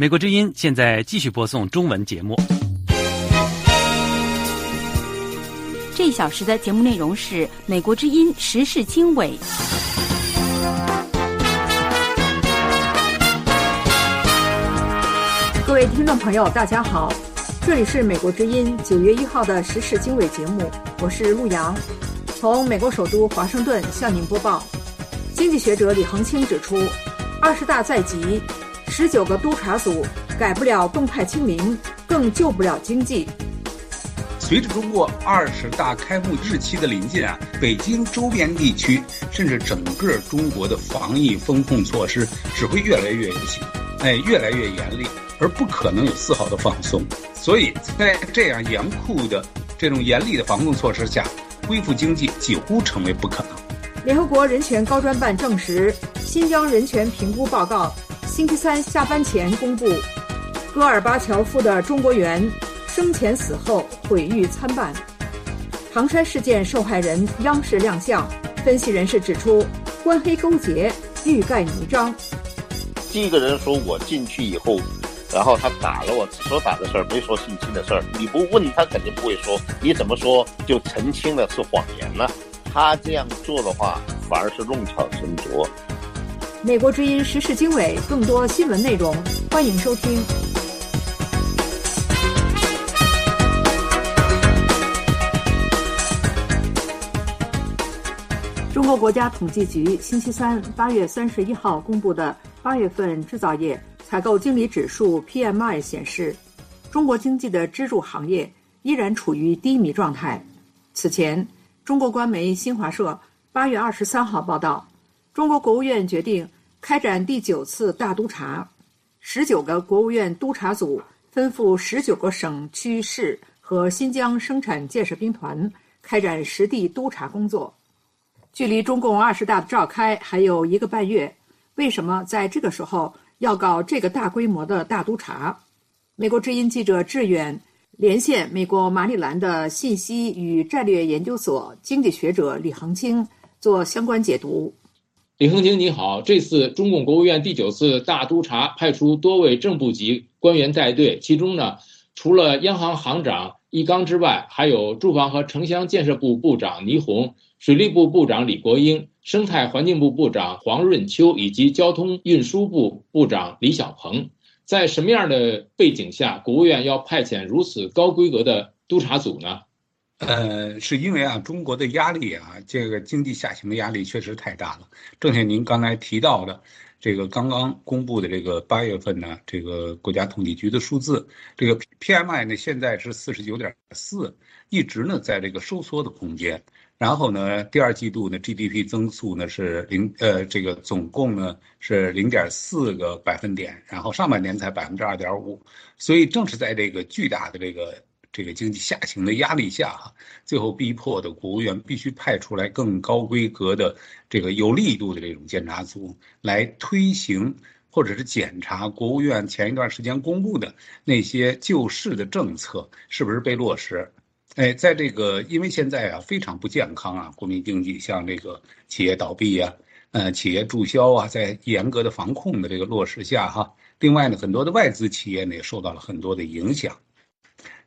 美国之音现在继续播送中文节目。这一小时的节目内容是《美国之音时事经纬》。各位听众朋友，大家好，这里是美国之音九月一号的时事经纬节目，我是陆阳，从美国首都华盛顿向您播报。经济学者李恒清指出，二十大在即，十九个督察组改不了动态清零，更救不了经济。随着中国二十大开幕日期的临近啊，北京周边地区甚至整个中国的防疫风控措施只会越来越严谨，哎，越来越严厉，而不可能有丝毫的放松。所以在这样严酷的这种严厉的防控措施下，恢复经济几乎成为不可能。联合国人权高专办证实，新疆人权评估报告星期三下班前公布，戈尔巴乔夫的中国园。生前死后毁誉参半，唐山事件受害人央视亮相，分析人士指出，官黑勾结，欲盖弥彰。第一个人说我进去以后，然后他打了我，只说打的事儿，没说性侵的事儿。你不问他，肯定不会说。你怎么说就澄清了是谎言呢？他这样做的话，反而是弄巧成拙。美国之音时事经纬，更多新闻内容，欢迎收听。中国国家统计局星期三八月三十一号公布的八月份制造业采购经理指数 （PMI） 显示，中国经济的支柱行业依然处于低迷状态。此前，中国官媒新华社八月二十三号报道，中国国务院决定开展第九次大督查，十九个国务院督查组分赴十九个省区市和新疆生产建设兵团开展实地督查工作。距离中共二十大的召开还有一个半月，为什么在这个时候要搞这个大规模的大督查？美国之音记者志远连线美国马里兰的信息与战略研究所经济学者李恒清做相关解读。李恒清，你好！这次中共国务院第九次大督查派出多位正部级官员带队，其中呢，除了央行行长易纲之外，还有住房和城乡建设部部长倪虹。水利部部长李国英、生态环境部部长黄润秋以及交通运输部部长李小鹏，在什么样的背景下，国务院要派遣如此高规格的督查组呢？呃，是因为啊，中国的压力啊，这个经济下行的压力确实太大了。正像您刚才提到的，这个刚刚公布的这个八月份呢，这个国家统计局的数字，这个 PMI 呢现在是四十九点四，一直呢在这个收缩的空间。然后呢，第二季度呢，GDP 增速呢是零，呃，这个总共呢是零点四个百分点，然后上半年才百分之二点五，所以正是在这个巨大的这个这个经济下行的压力下哈，最后逼迫的国务院必须派出来更高规格的这个有力度的这种监察组来推行或者是检查国务院前一段时间公布的那些救市的政策是不是被落实。哎，在这个因为现在啊非常不健康啊，国民经济像这个企业倒闭呀，呃，企业注销啊，在严格的防控的这个落实下哈，另外呢，很多的外资企业呢也受到了很多的影响，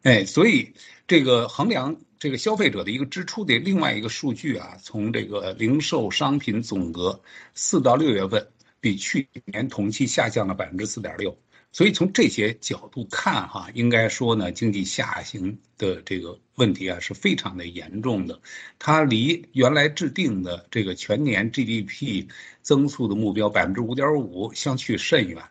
哎，所以这个衡量这个消费者的一个支出的另外一个数据啊，从这个零售商品总额四到六月份比去年同期下降了百分之四点六。所以从这些角度看，哈，应该说呢，经济下行的这个问题啊是非常的严重的，它离原来制定的这个全年 GDP 增速的目标百分之五点五相去甚远。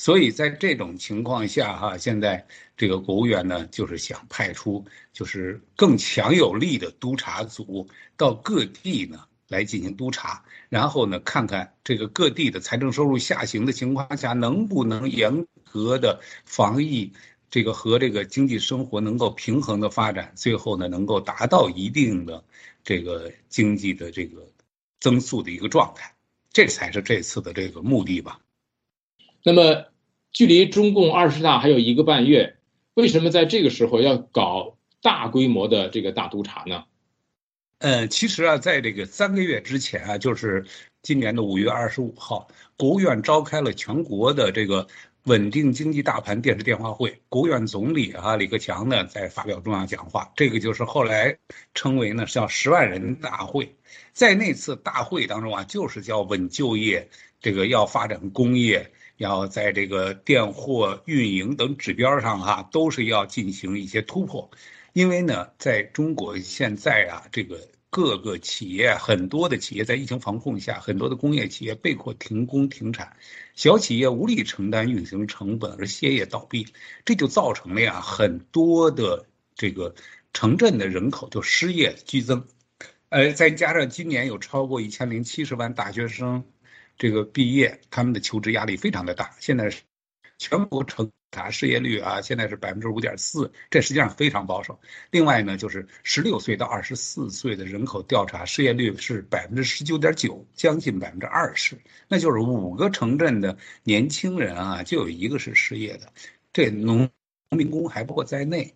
所以在这种情况下，哈，现在这个国务院呢，就是想派出就是更强有力的督查组到各地呢。来进行督查，然后呢，看看这个各地的财政收入下行的情况下，能不能严格的防疫，这个和这个经济生活能够平衡的发展，最后呢，能够达到一定的这个经济的这个增速的一个状态，这才是这次的这个目的吧。那么，距离中共二十大还有一个半月，为什么在这个时候要搞大规模的这个大督查呢？呃，其实啊，在这个三个月之前啊，就是今年的五月二十五号，国务院召开了全国的这个稳定经济大盘电视电话会，国务院总理啊李克强呢在发表重要讲话，这个就是后来称为呢叫十万人大会，在那次大会当中啊，就是叫稳就业，这个要发展工业，要在这个电货运营等指标上哈，都是要进行一些突破，因为呢，在中国现在啊这个。各个企业，很多的企业在疫情防控下，很多的工业企业被迫停工停产，小企业无力承担运行成本而歇业倒闭，这就造成了呀很多的这个城镇的人口就失业剧增，呃，再加上今年有超过一千零七十万大学生这个毕业，他们的求职压力非常的大，现在是全国成。查失业率啊，现在是百分之五点四，这实际上非常保守。另外呢，就是十六岁到二十四岁的人口调查，失业率是百分之十九点九，将近百分之二十。那就是五个城镇的年轻人啊，就有一个是失业的，这农农民工还包括在内。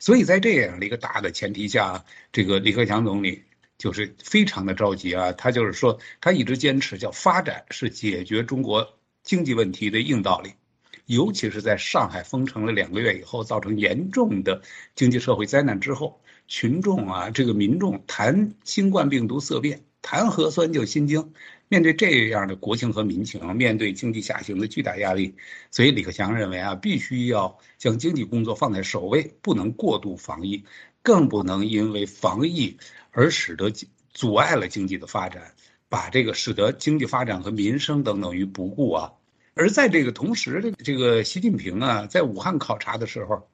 所以在这样的一个大的前提下，这个李克强总理就是非常的着急啊，他就是说，他一直坚持叫发展是解决中国经济问题的硬道理。尤其是在上海封城了两个月以后，造成严重的经济社会灾难之后，群众啊，这个民众谈新冠病毒色变，谈核酸就心惊。面对这样的国情和民情，面对经济下行的巨大压力，所以李克强认为啊，必须要将经济工作放在首位，不能过度防疫，更不能因为防疫而使得阻碍了经济的发展，把这个使得经济发展和民生等等于不顾啊。而在这个同时，这个习近平啊，在武汉考察的时候，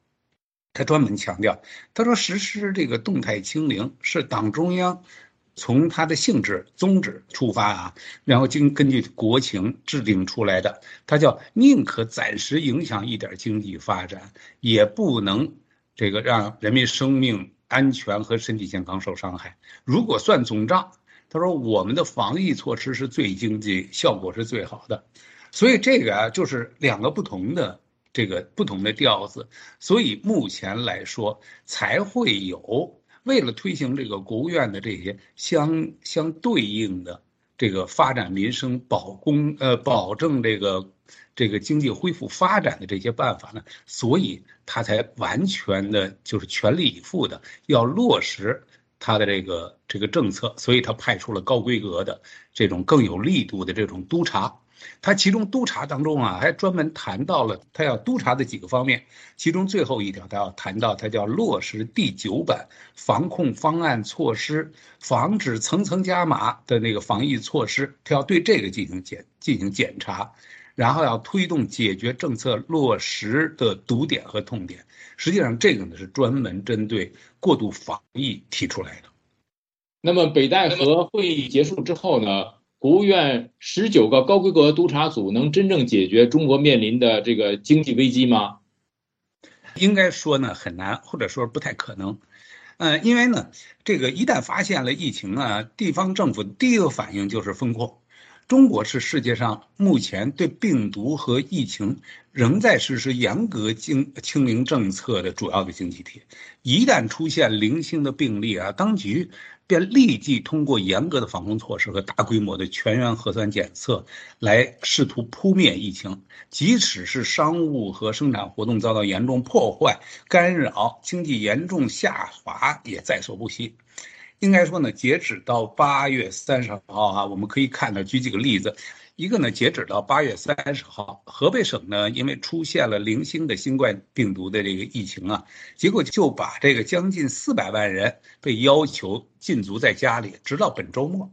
他专门强调，他说实施这个动态清零是党中央从他的性质宗旨出发啊，然后经根据国情制定出来的。他叫宁可暂时影响一点经济发展，也不能这个让人民生命安全和身体健康受伤害。如果算总账，他说我们的防疫措施是最经济效果是最好的。所以这个啊，就是两个不同的这个不同的调子，所以目前来说才会有为了推行这个国务院的这些相相对应的这个发展民生、保工呃保证这个这个经济恢复发展的这些办法呢，所以他才完全的就是全力以赴的要落实他的这个这个政策，所以他派出了高规格的这种更有力度的这种督查。他其中督查当中啊，还专门谈到了他要督查的几个方面，其中最后一条他要谈到，他叫落实第九版防控方案措施，防止层层加码的那个防疫措施，他要对这个进行检进行检查，然后要推动解决政策落实的堵点和痛点。实际上，这个呢是专门针对过度防疫提出来的。那么，北戴河会议结束之后呢？国务院十九个高规格督查组能真正解决中国面临的这个经济危机吗？应该说呢很难，或者说不太可能。嗯，因为呢，这个一旦发现了疫情啊，地方政府第一个反应就是封控。中国是世界上目前对病毒和疫情仍在实施严格清清零政策的主要的经济体。一旦出现零星的病例啊，当局。便立即通过严格的防控措施和大规模的全员核酸检测来试图扑灭疫情，即使是商务和生产活动遭到严重破坏、干扰，经济严重下滑也在所不惜。应该说呢，截止到八月三十号啊，我们可以看到，举几个例子。一个呢，截止到八月三十号，河北省呢，因为出现了零星的新冠病毒的这个疫情啊，结果就把这个将近四百万人被要求禁足在家里，直到本周末。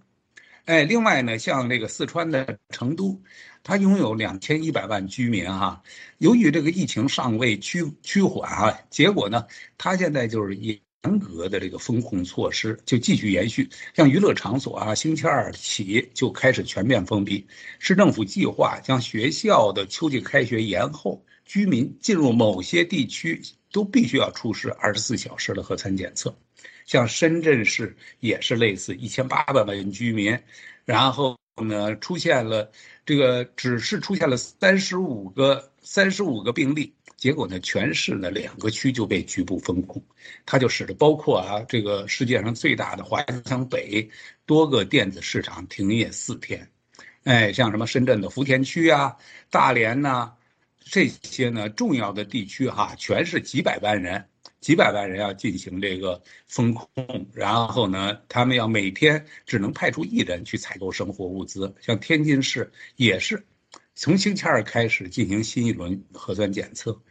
哎，另外呢，像这个四川的成都，它拥有两千一百万居民哈，由于这个疫情尚未趋趋缓啊，结果呢，它现在就是。严格的这个风控措施就继续延续，像娱乐场所啊，星期二起就开始全面封闭。市政府计划将学校的秋季开学延后，居民进入某些地区都必须要出示二十四小时的核酸检测。像深圳市也是类似，一千八百万人居民，然后呢出现了这个只是出现了三十五个三十五个病例。结果呢，全市呢两个区就被局部封控，它就使得包括啊这个世界上最大的华强北多个电子市场停业四天，哎，像什么深圳的福田区啊、大连呐，这些呢重要的地区哈，全是几百万人，几百万人要进行这个封控，然后呢，他们要每天只能派出一人去采购生活物资。像天津市也是，从星期二开始进行新一轮核酸检测，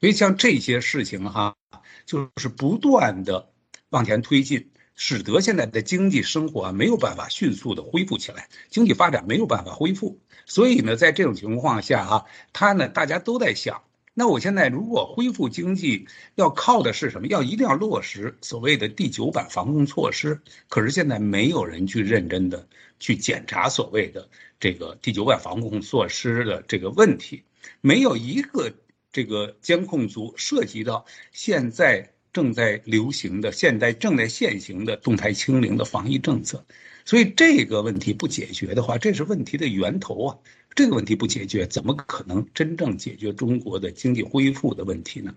所以像这些事情哈，就是不断的往前推进。使得现在的经济生活没有办法迅速的恢复起来，经济发展没有办法恢复，所以呢，在这种情况下哈，他呢大家都在想，那我现在如果恢复经济要靠的是什么？要一定要落实所谓的第九版防控措施，可是现在没有人去认真的去检查所谓的这个第九版防控措施的这个问题，没有一个这个监控组涉及到现在。正在流行的、现在正在现行的动态清零的防疫政策，所以这个问题不解决的话，这是问题的源头啊！这个问题不解决，怎么可能真正解决中国的经济恢复的问题呢？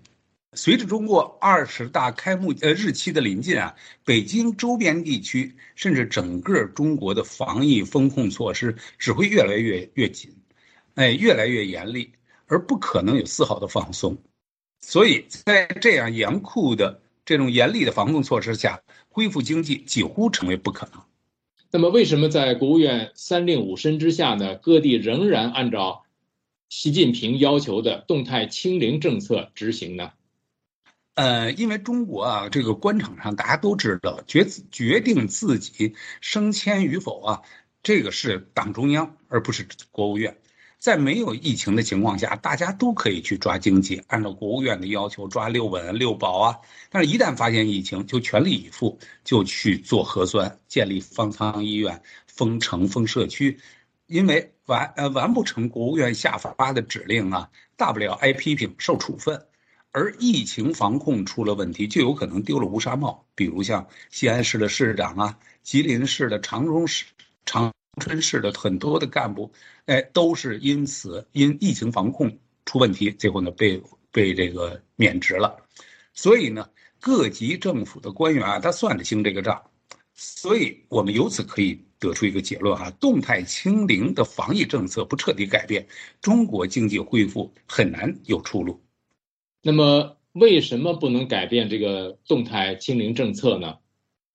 随着中国二十大开幕呃日期的临近啊，北京周边地区甚至整个中国的防疫风控措施只会越来越越紧，哎，越来越严厉，而不可能有丝毫的放松。所以在这样严酷的这种严厉的防控措施下，恢复经济几乎成为不可能。那么，为什么在国务院三令五申之下呢？各地仍然按照习近平要求的动态清零政策执行呢？呃，因为中国啊，这个官场上大家都知道，决决定自己升迁与否啊，这个是党中央，而不是国务院。在没有疫情的情况下，大家都可以去抓经济，按照国务院的要求抓六稳六保啊。但是，一旦发现疫情，就全力以赴，就去做核酸，建立方舱医院，封城封社区。因为完呃完不成国务院下发的指令啊，大不了挨批评受处分。而疫情防控出了问题，就有可能丢了乌纱帽。比如像西安市的市长啊，吉林市的长春市长。春市的很多的干部，哎，都是因此因疫情防控出问题，最后呢被被这个免职了。所以呢，各级政府的官员啊，他算得清这个账。所以我们由此可以得出一个结论哈：动态清零的防疫政策不彻底改变，中国经济恢复很难有出路。那么，为什么不能改变这个动态清零政策呢？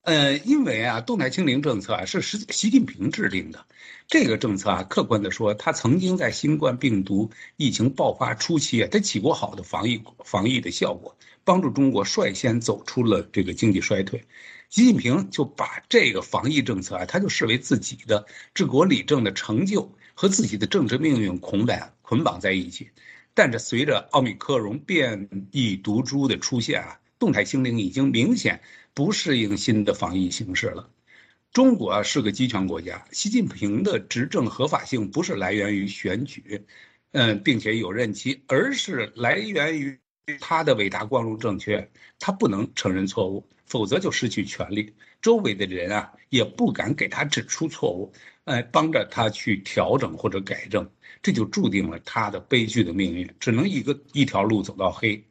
呃，因为啊，动态清零政策啊是习习近平制定的，这个政策啊，客观的说，他曾经在新冠病毒疫情爆发初期啊，他起过好的防疫防疫的效果，帮助中国率先走出了这个经济衰退。习近平就把这个防疫政策啊，他就视为自己的治国理政的成就和自己的政治命运捆绑捆绑在一起。但是随着奥密克戎变异毒株的出现啊，动态清零已经明显。不适应新的防疫形势了。中国是个集权国家，习近平的执政合法性不是来源于选举，嗯，并且有任期，而是来源于他的伟大光荣正确。他不能承认错误，否则就失去权力。周围的人啊也不敢给他指出错误，哎，帮着他去调整或者改正，这就注定了他的悲剧的命运，只能一个一条路走到黑。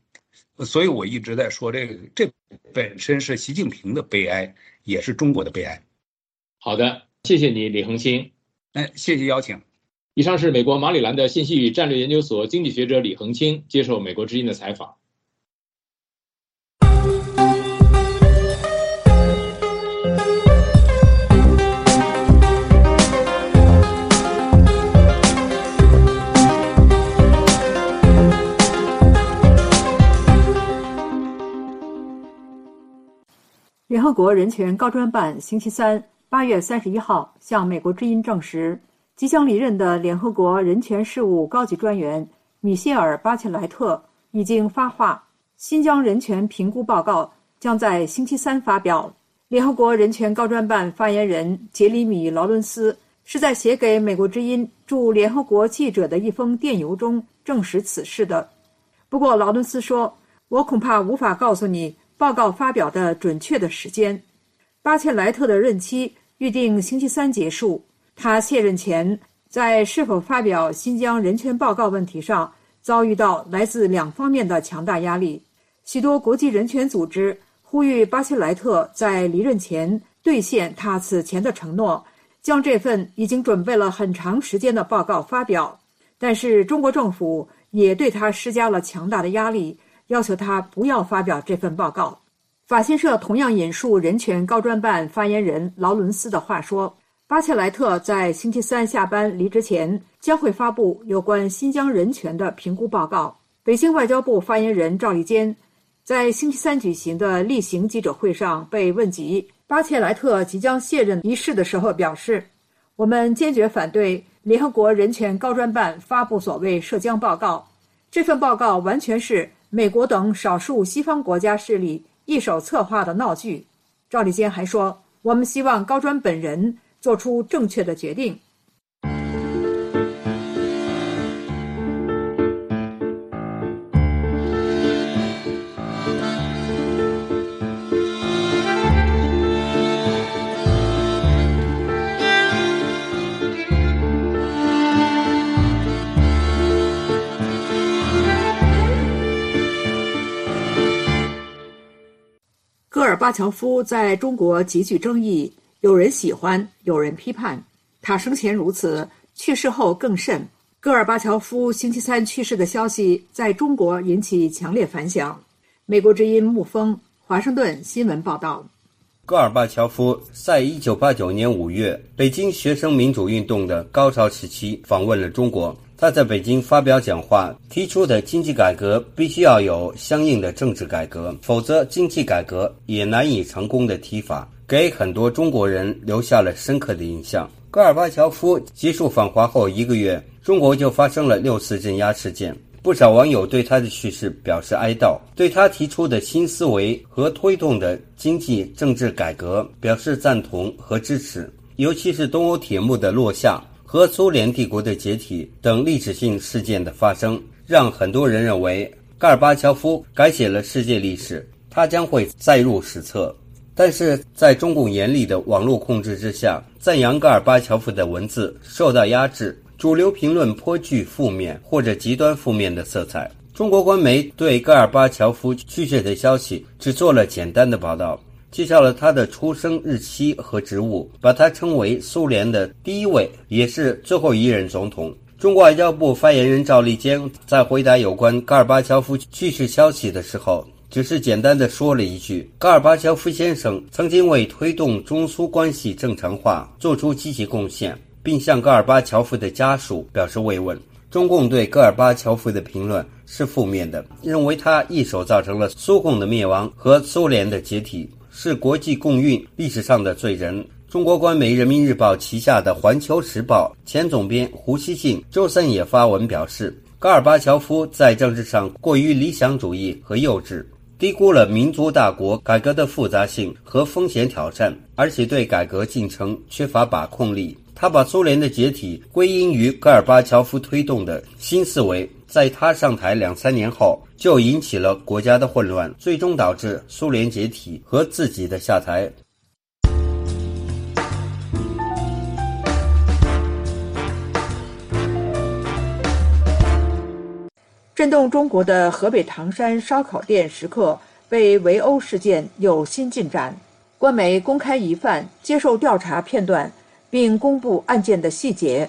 所以我一直在说，这个这本身是习近平的悲哀，也是中国的悲哀。好的，谢谢你，李恒星。哎，谢谢邀请。以上是美国马里兰的信息与战略研究所经济学者李恒清接受美国之音的采访。联合国人权高专办星期三八月三十一号向美国之音证实，即将离任的联合国人权事务高级专员米歇尔·巴切莱特已经发话，新疆人权评估报告将在星期三发表。联合国人权高专办发言人杰里米·劳伦斯是在写给美国之音驻联合国记者的一封电邮中证实此事的。不过，劳伦斯说：“我恐怕无法告诉你。”报告发表的准确的时间，巴切莱特的任期预定星期三结束。他卸任前，在是否发表新疆人权报告问题上遭遇到来自两方面的强大压力。许多国际人权组织呼吁巴切莱特在离任前兑现他此前的承诺，将这份已经准备了很长时间的报告发表。但是，中国政府也对他施加了强大的压力，要求他不要发表这份报告。法新社同样引述人权高专办发言人劳伦斯的话说：“巴切莱特在星期三下班离职前将会发布有关新疆人权的评估报告。”北京外交部发言人赵立坚在星期三举行的例行记者会上被问及巴切莱特即将卸任一事的时候，表示：“我们坚决反对联合国人权高专办发布所谓涉疆报告。这份报告完全是美国等少数西方国家势力一手策划的闹剧。”赵立坚还说：“我们希望高专本人做出正确的决定。”戈尔巴乔夫在中国极具争议，有人喜欢，有人批判。他生前如此，去世后更甚。戈尔巴乔夫星期三去世的消息在中国引起强烈反响。美国之音沐风，华盛顿新闻报道。戈尔巴乔夫在一九八九年五月，北京学生民主运动的高潮时期访问了中国。他在北京发表讲话，提出的经济改革必须要有相应的政治改革，否则经济改革也难以成功的提法，给很多中国人留下了深刻的印象。戈尔巴乔夫结束访华后一个月，中国就发生了六次镇压事件，不少网友对他的去世表示哀悼，对他提出的新思维和推动的经济政治改革表示赞同和支持，尤其是东欧铁幕的落下。和苏联帝国的解体等历史性事件的发生，让很多人认为戈尔巴乔夫改写了世界历史，他将会载入史册。但是在中共严厉的网络控制之下，赞扬戈尔巴乔夫的文字受到压制，主流评论颇具负面或者极端负面的色彩。中国官媒对戈尔巴乔夫去世的消息只做了简单的报道。介绍了他的出生日期和职务，把他称为苏联的第一位，也是最后一任总统。中国外交部发言人赵立坚在回答有关戈尔巴乔夫去世消息的时候，只是简单的说了一句：“戈尔巴乔夫先生曾经为推动中苏关系正常化做出积极贡献，并向戈尔巴乔夫的家属表示慰问。”中共对戈尔巴乔夫的评论是负面的，认为他一手造成了苏共的灭亡和苏联的解体。是国际共运历史上的罪人。中国官媒《人民日报》旗下的《环球时报》前总编胡锡进周三也发文表示，戈尔巴乔夫在政治上过于理想主义和幼稚，低估了民族大国改革的复杂性和风险挑战，而且对改革进程缺乏把控力。他把苏联的解体归因于戈尔巴乔夫推动的新思维。在他上台两三年后，就引起了国家的混乱，最终导致苏联解体和自己的下台。震动中国的河北唐山烧烤店食客被围殴事件有新进展，官媒公开疑犯接受调查片段，并公布案件的细节。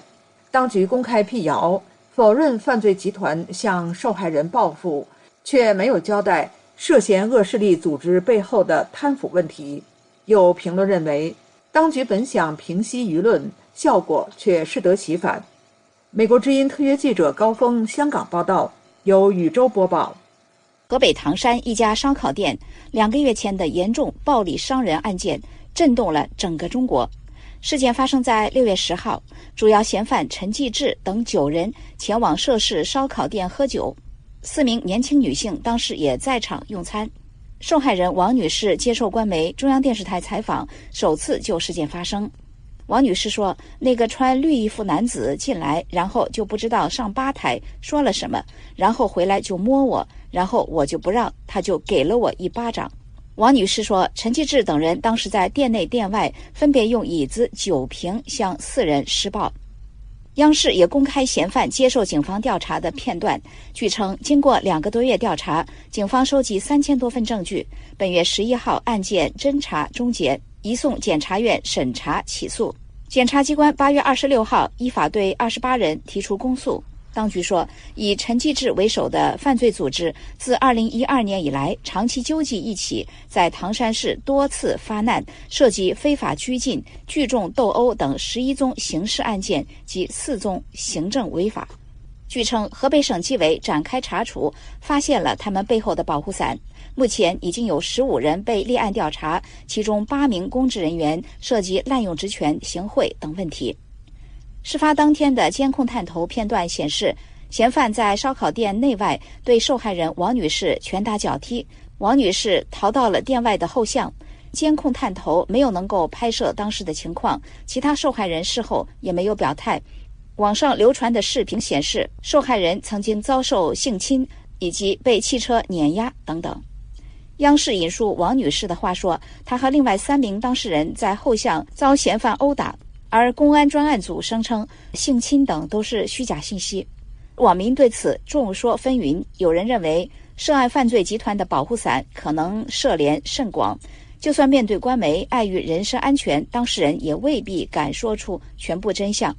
当局公开辟谣。否认犯罪集团向受害人报复，却没有交代涉嫌恶势力组织背后的贪腐问题。有评论认为，当局本想平息舆论，效果却适得其反。美国之音特约记者高峰香港报道，由宇宙播报。河北唐山一家烧烤店两个月前的严重暴力伤人案件，震动了整个中国。事件发生在六月十号，主要嫌犯陈继志等九人前往涉事烧烤店喝酒，四名年轻女性当时也在场用餐。受害人王女士接受官媒中央电视台采访，首次就事件发生。王女士说：“那个穿绿衣服男子进来，然后就不知道上吧台说了什么，然后回来就摸我，然后我就不让，他就给了我一巴掌。”王女士说：“陈继志等人当时在店内、店外分别用椅子、酒瓶向四人施暴。”央视也公开嫌犯接受警方调查的片段。据称，经过两个多月调查，警方收集三千多份证据。本月十一号，案件侦查终结，移送检察院审查起诉。检察机关八月二十六号依法对二十八人提出公诉。当局说，以陈继志为首的犯罪组织自2012年以来，长期纠集一起，在唐山市多次发难，涉及非法拘禁、聚众斗殴等11宗刑事案件及四宗行政违法。据称，河北省纪委展开查处，发现了他们背后的保护伞。目前已经有15人被立案调查，其中八名公职人员涉及滥用职权、行贿等问题。事发当天的监控探头片段显示，嫌犯在烧烤店内外对受害人王女士拳打脚踢，王女士逃到了店外的后巷。监控探头没有能够拍摄当时的情况，其他受害人事后也没有表态。网上流传的视频显示，受害人曾经遭受性侵以及被汽车碾压等等。央视引述王女士的话说，她和另外三名当事人在后巷遭嫌犯殴打。而公安专案组声称性侵等都是虚假信息，网民对此众说纷纭。有人认为涉案犯罪集团的保护伞可能涉联甚广，就算面对官媒，碍于人身安全，当事人也未必敢说出全部真相。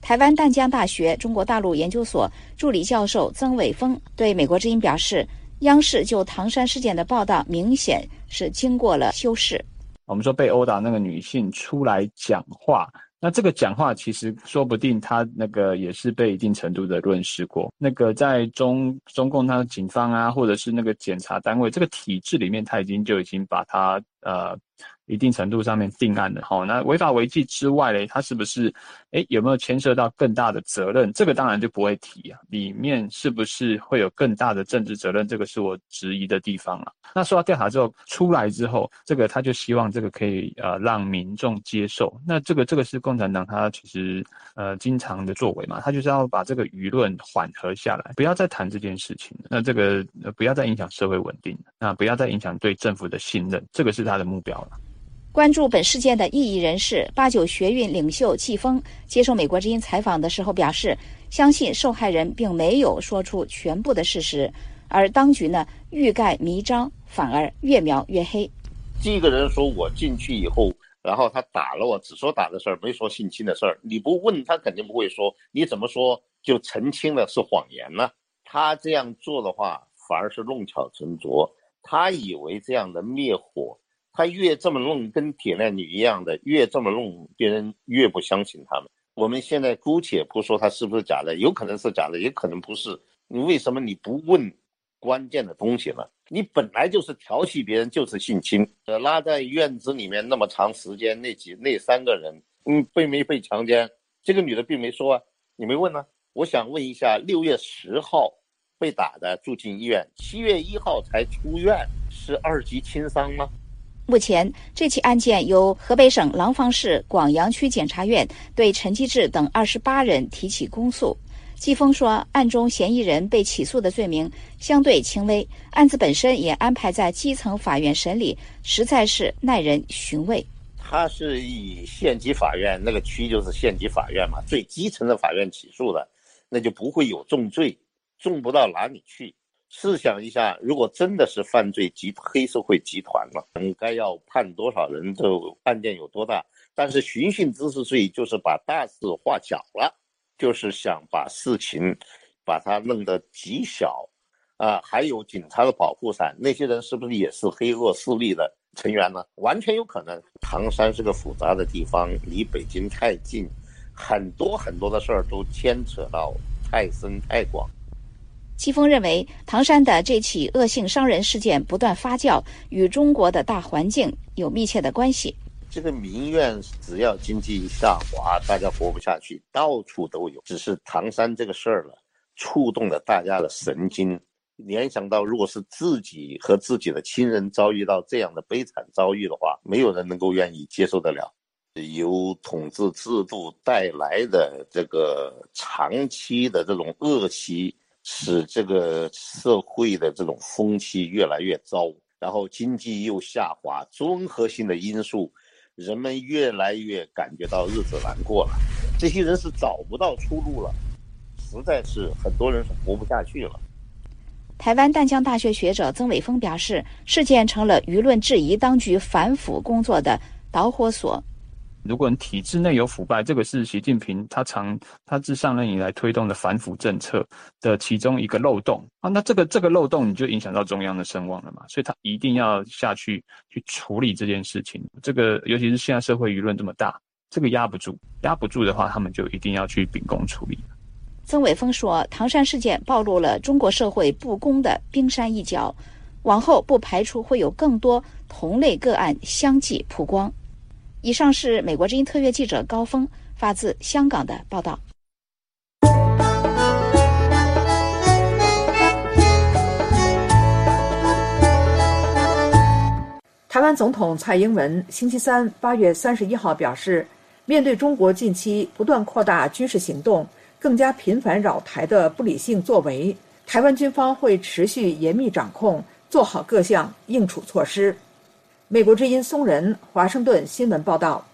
台湾淡江大学中国大陆研究所助理教授曾伟峰对美国之音表示：“央视就唐山事件的报道明显是经过了修饰。”我们说被殴打那个女性出来讲话，那这个讲话其实说不定她那个也是被一定程度的论事过。那个在中中共他的警方啊，或者是那个检察单位这个体制里面，他已经就已经把他呃。一定程度上面定案的，好，那违法违纪之外嘞，他是不是，哎，有没有牵涉到更大的责任？这个当然就不会提啊。里面是不是会有更大的政治责任？这个是我质疑的地方啊。那说到调查之后出来之后，这个他就希望这个可以呃让民众接受。那这个这个是共产党他其实呃经常的作为嘛，他就是要把这个舆论缓和下来，不要再谈这件事情。那这个不要再影响社会稳定，那不要再影响对政府的信任，这个是他的目标了。关注本事件的异议人士八九学运领袖季风接受美国之音采访的时候表示，相信受害人并没有说出全部的事实，而当局呢欲盖弥彰，反而越描越黑。这个人说我进去以后，然后他打了我，只说打的事儿，没说性侵的事儿。你不问他肯定不会说，你怎么说就澄清了是谎言呢？他这样做的话，反而是弄巧成拙。他以为这样能灭火。他越这么弄，跟铁链女一样的，越这么弄，别人越不相信他们。我们现在姑且不说他是不是假的，有可能是假的，也可能不是。你为什么你不问关键的东西呢？你本来就是调戏别人，就是性侵。呃，拉在院子里面那么长时间，那几那三个人，嗯，被没被强奸？这个女的并没说啊，你没问呢。我想问一下，六月十号被打的住进医院，七月一号才出院，是二级轻伤吗？目前，这起案件由河北省廊坊市广阳区检察院对陈继志等二十八人提起公诉。季峰说，案中嫌疑人被起诉的罪名相对轻微，案子本身也安排在基层法院审理，实在是耐人寻味。他是以县级法院那个区就是县级法院嘛，最基层的法院起诉的，那就不会有重罪，重不到哪里去。试想一下，如果真的是犯罪集黑社会集团了，应该要判多少人？这案件有多大？但是寻衅滋事罪就是把大事化小了，就是想把事情把它弄得极小，啊，还有警察的保护伞，那些人是不是也是黑恶势力的成员呢？完全有可能。唐山是个复杂的地方，离北京太近，很多很多的事儿都牵扯到太深太广。季风认为，唐山的这起恶性伤人事件不断发酵，与中国的大环境有密切的关系。这个民怨，只要经济下滑，大家活不下去，到处都有。只是唐山这个事儿了，触动了大家的神经，联想到如果是自己和自己的亲人遭遇到这样的悲惨遭遇的话，没有人能够愿意接受得了。由统治制度带来的这个长期的这种恶习。使这个社会的这种风气越来越糟，然后经济又下滑，综合性的因素，人们越来越感觉到日子难过了。这些人是找不到出路了，实在是很多人是活不下去了。台湾淡江大学学者曾伟峰表示，事件成了舆论质疑当局反腐工作的导火索。如果你体制内有腐败，这个是习近平他常他自上任以来推动的反腐政策的其中一个漏洞啊。那这个这个漏洞你就影响到中央的声望了嘛，所以他一定要下去去处理这件事情。这个尤其是现在社会舆论这么大，这个压不住，压不住的话，他们就一定要去秉公处理。曾伟峰说：“唐山事件暴露了中国社会不公的冰山一角，往后不排除会有更多同类个案相继曝光。”以上是美国之音特约记者高峰发自香港的报道。台湾总统蔡英文星期三八月三十一号表示，面对中国近期不断扩大军事行动。更加频繁扰台的不理性作为，台湾军方会持续严密掌控，做好各项应处措施。美国之音松仁华盛顿新闻报道。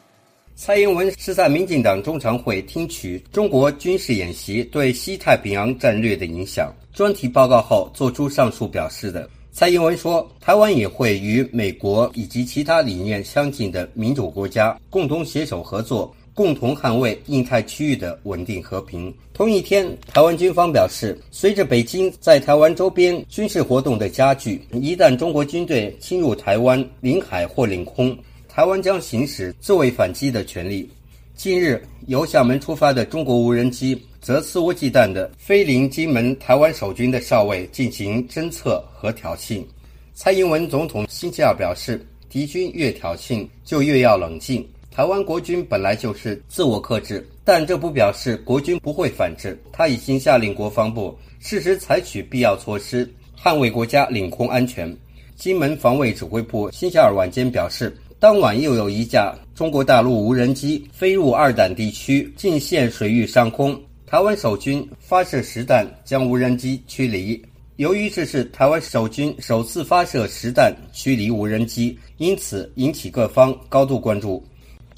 蔡英文是在民进党中常会听取中国军事演习对西太平洋战略的影响专题报告后作出上述表示的。蔡英文说，台湾也会与美国以及其他理念相近的民主国家共同携手合作。共同捍卫印太区域的稳定和平。同一天，台湾军方表示，随着北京在台湾周边军事活动的加剧，一旦中国军队侵入台湾领海或领空，台湾将行使自卫反击的权利。近日，由厦门出发的中国无人机则肆无忌惮地飞临金门台湾守军的哨位进行侦测和挑衅。蔡英文总统星期二表示，敌军越挑衅，就越要冷静。台湾国军本来就是自我克制，但这不表示国军不会反制。他已经下令国防部适时采取必要措施，捍卫国家领空安全。金门防卫指挥部星期二晚间表示，当晚又有一架中国大陆无人机飞入二胆地区近线水域上空，台湾守军发射实弹将无人机驱离。由于这是台湾守军首次发射实弹驱离无人机，因此引起各方高度关注。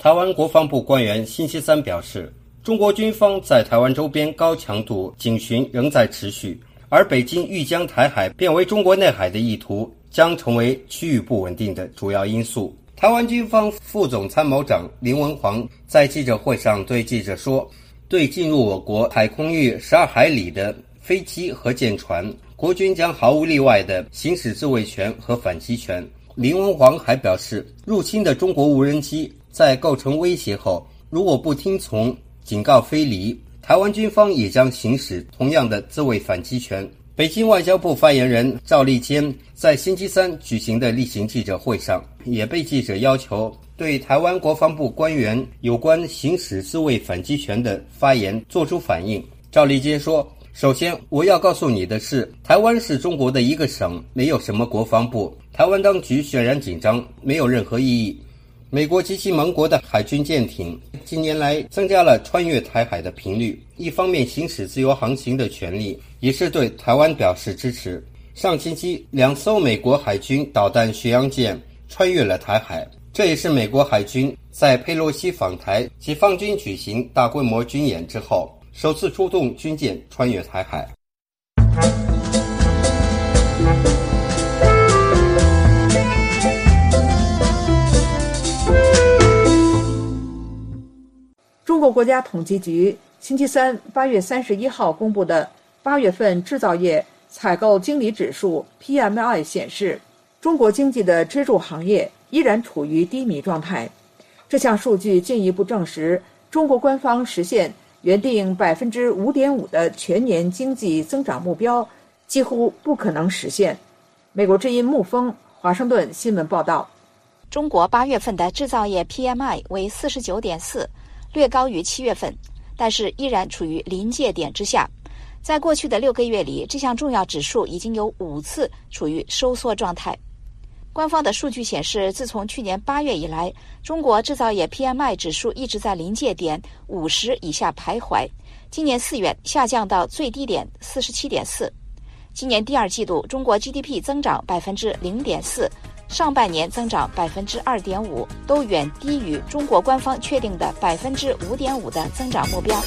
台湾国防部官员星期三表示，中国军方在台湾周边高强度警巡仍在持续，而北京欲将台海变为中国内海的意图将成为区域不稳定的主要因素。台湾军方副总参谋长林文煌在记者会上对记者说：“对进入我国海空域十二海里的飞机和舰船，国军将毫无例外地行使自卫权和反击权。”林文煌还表示，入侵的中国无人机。在构成威胁后，如果不听从警告飞离，台湾军方也将行使同样的自卫反击权。北京外交部发言人赵立坚在星期三举行的例行记者会上，也被记者要求对台湾国防部官员有关行使自卫反击权的发言作出反应。赵立坚说：“首先，我要告诉你的是，台湾是中国的一个省，没有什么国防部。台湾当局渲染紧张，没有任何意义。”美国及其盟国的海军舰艇近年来增加了穿越台海的频率，一方面行使自由航行的权利，也是对台湾表示支持。上星期，两艘美国海军导弹巡洋舰穿越了台海，这也是美国海军在佩洛西访台及方军举行大规模军演之后，首次出动军舰穿越台海。国国家统计局星期三八月三十一号公布的八月份制造业采购经理指数 （PMI） 显示，中国经济的支柱行业依然处于低迷状态。这项数据进一步证实，中国官方实现原定百分之五点五的全年经济增长目标几乎不可能实现。美国之音沐风华盛顿新闻报道：中国八月份的制造业 PMI 为四十九点四。略高于七月份，但是依然处于临界点之下。在过去的六个月里，这项重要指数已经有五次处于收缩状态。官方的数据显示，自从去年八月以来，中国制造业 PMI 指数一直在临界点五十以下徘徊。今年四月下降到最低点四十七点四。今年第二季度，中国 GDP 增长百分之零点四。上半年增长百分之二点五，都远低于中国官方确定的百分之五点五的增长目标。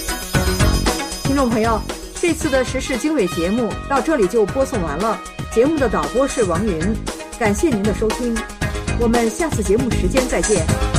听众朋友，这次的时事经纬节目到这里就播送完了。节目的导播是王云，感谢您的收听，我们下次节目时间再见。